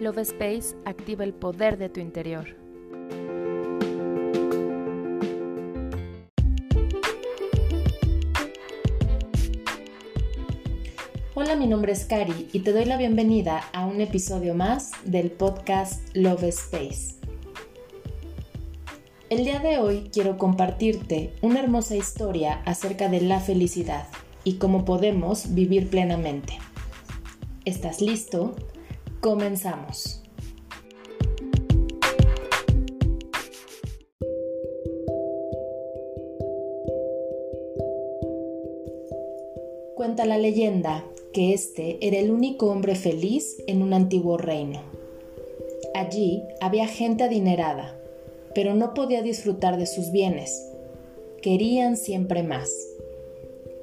Love Space activa el poder de tu interior. Hola, mi nombre es Cari y te doy la bienvenida a un episodio más del podcast Love Space. El día de hoy quiero compartirte una hermosa historia acerca de la felicidad y cómo podemos vivir plenamente. ¿Estás listo? Comenzamos. Cuenta la leyenda que este era el único hombre feliz en un antiguo reino. Allí había gente adinerada, pero no podía disfrutar de sus bienes. Querían siempre más.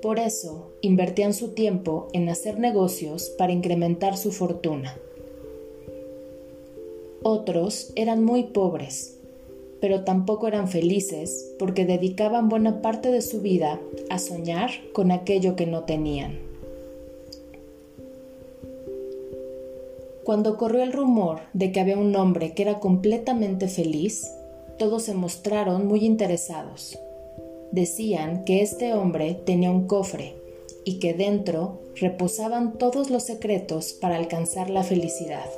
Por eso invertían su tiempo en hacer negocios para incrementar su fortuna. Otros eran muy pobres, pero tampoco eran felices porque dedicaban buena parte de su vida a soñar con aquello que no tenían. Cuando corrió el rumor de que había un hombre que era completamente feliz, todos se mostraron muy interesados. Decían que este hombre tenía un cofre y que dentro reposaban todos los secretos para alcanzar la felicidad.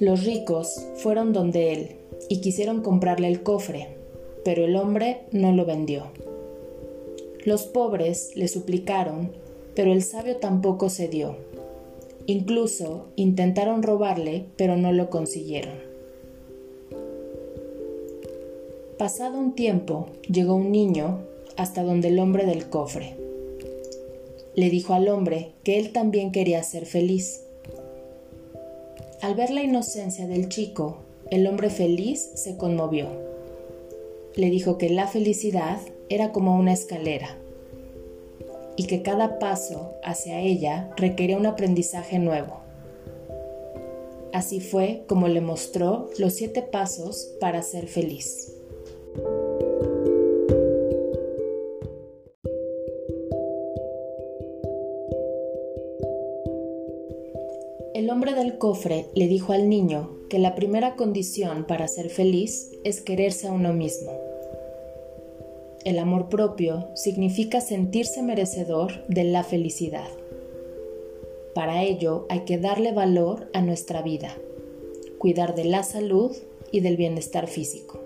Los ricos fueron donde él y quisieron comprarle el cofre, pero el hombre no lo vendió. Los pobres le suplicaron, pero el sabio tampoco cedió. Incluso intentaron robarle, pero no lo consiguieron. Pasado un tiempo, llegó un niño hasta donde el hombre del cofre. Le dijo al hombre que él también quería ser feliz al ver la inocencia del chico, el hombre feliz se conmovió. Le dijo que la felicidad era como una escalera y que cada paso hacia ella requería un aprendizaje nuevo. Así fue como le mostró los siete pasos para ser feliz. El hombre del cofre le dijo al niño que la primera condición para ser feliz es quererse a uno mismo. El amor propio significa sentirse merecedor de la felicidad. Para ello hay que darle valor a nuestra vida, cuidar de la salud y del bienestar físico.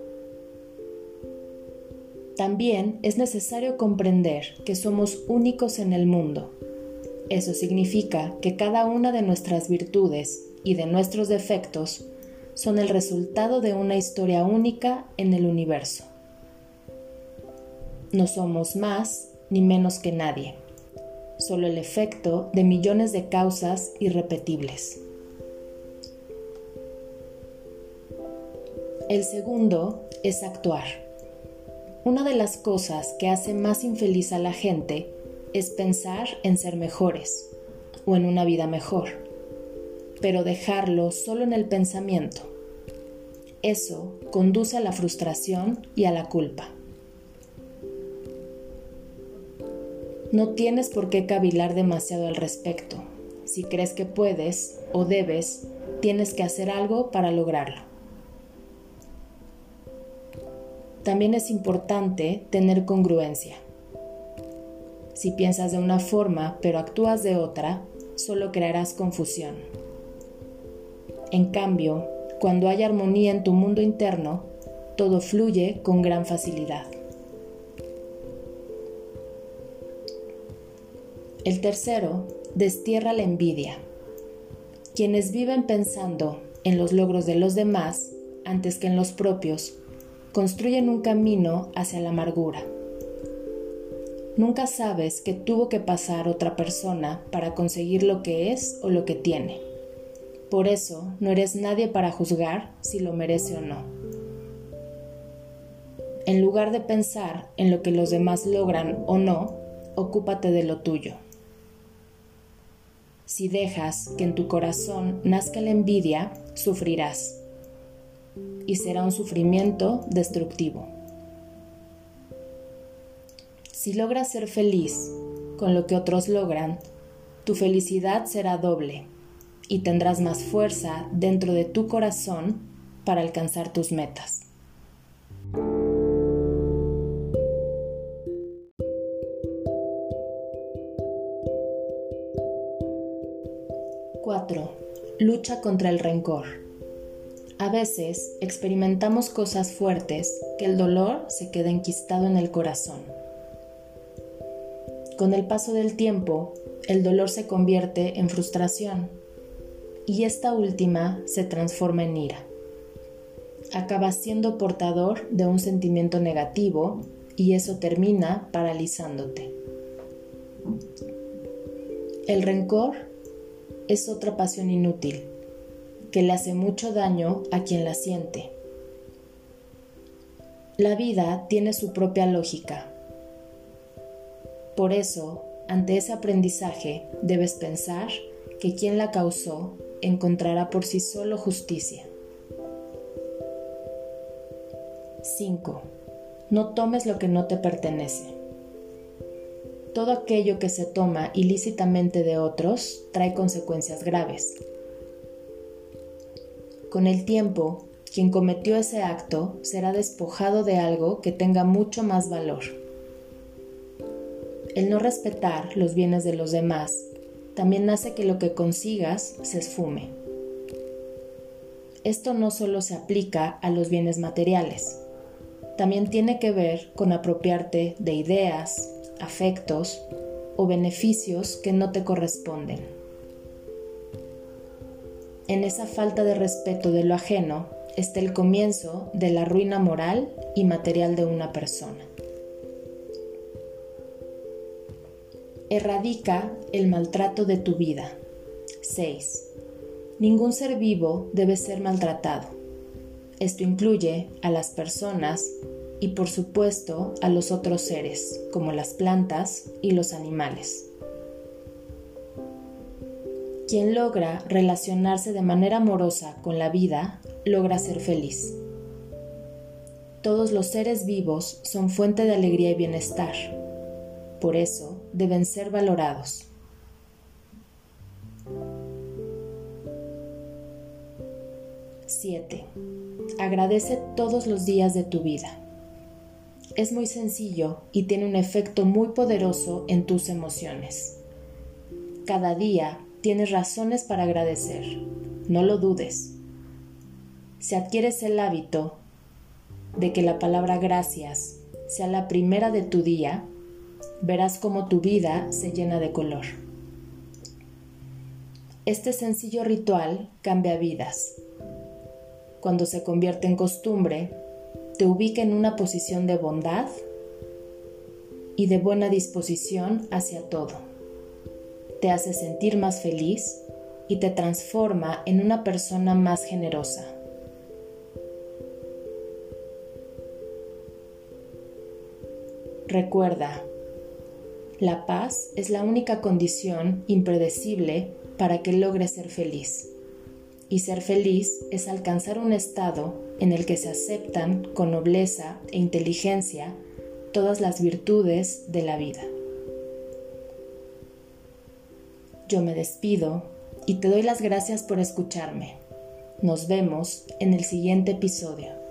También es necesario comprender que somos únicos en el mundo eso significa que cada una de nuestras virtudes y de nuestros defectos son el resultado de una historia única en el universo. No somos más ni menos que nadie, solo el efecto de millones de causas irrepetibles. El segundo es actuar. Una de las cosas que hace más infeliz a la gente es pensar en ser mejores o en una vida mejor, pero dejarlo solo en el pensamiento. Eso conduce a la frustración y a la culpa. No tienes por qué cavilar demasiado al respecto. Si crees que puedes o debes, tienes que hacer algo para lograrlo. También es importante tener congruencia. Si piensas de una forma pero actúas de otra, solo crearás confusión. En cambio, cuando hay armonía en tu mundo interno, todo fluye con gran facilidad. El tercero, destierra la envidia. Quienes viven pensando en los logros de los demás antes que en los propios, construyen un camino hacia la amargura. Nunca sabes que tuvo que pasar otra persona para conseguir lo que es o lo que tiene. Por eso no eres nadie para juzgar si lo merece o no. En lugar de pensar en lo que los demás logran o no, ocúpate de lo tuyo. Si dejas que en tu corazón nazca la envidia, sufrirás. Y será un sufrimiento destructivo. Si logras ser feliz con lo que otros logran, tu felicidad será doble y tendrás más fuerza dentro de tu corazón para alcanzar tus metas. ¡4! Lucha contra el rencor. A veces experimentamos cosas fuertes que el dolor se queda enquistado en el corazón. Con el paso del tiempo, el dolor se convierte en frustración y esta última se transforma en ira. Acabas siendo portador de un sentimiento negativo y eso termina paralizándote. El rencor es otra pasión inútil que le hace mucho daño a quien la siente. La vida tiene su propia lógica. Por eso, ante ese aprendizaje, debes pensar que quien la causó encontrará por sí solo justicia. 5. No tomes lo que no te pertenece. Todo aquello que se toma ilícitamente de otros trae consecuencias graves. Con el tiempo, quien cometió ese acto será despojado de algo que tenga mucho más valor. El no respetar los bienes de los demás también hace que lo que consigas se esfume. Esto no solo se aplica a los bienes materiales, también tiene que ver con apropiarte de ideas, afectos o beneficios que no te corresponden. En esa falta de respeto de lo ajeno está el comienzo de la ruina moral y material de una persona. Erradica el maltrato de tu vida. 6. Ningún ser vivo debe ser maltratado. Esto incluye a las personas y por supuesto a los otros seres, como las plantas y los animales. Quien logra relacionarse de manera amorosa con la vida, logra ser feliz. Todos los seres vivos son fuente de alegría y bienestar. Por eso deben ser valorados. ¡7! Agradece todos los días de tu vida. Es muy sencillo y tiene un efecto muy poderoso en tus emociones. Cada día tienes razones para agradecer. No lo dudes. Si adquieres el hábito de que la palabra gracias sea la primera de tu día, verás cómo tu vida se llena de color. Este sencillo ritual cambia vidas. Cuando se convierte en costumbre, te ubica en una posición de bondad y de buena disposición hacia todo. Te hace sentir más feliz y te transforma en una persona más generosa. Recuerda, la paz es la única condición impredecible para que logres ser feliz. Y ser feliz es alcanzar un estado en el que se aceptan con nobleza e inteligencia todas las virtudes de la vida. Yo me despido y te doy las gracias por escucharme. Nos vemos en el siguiente episodio.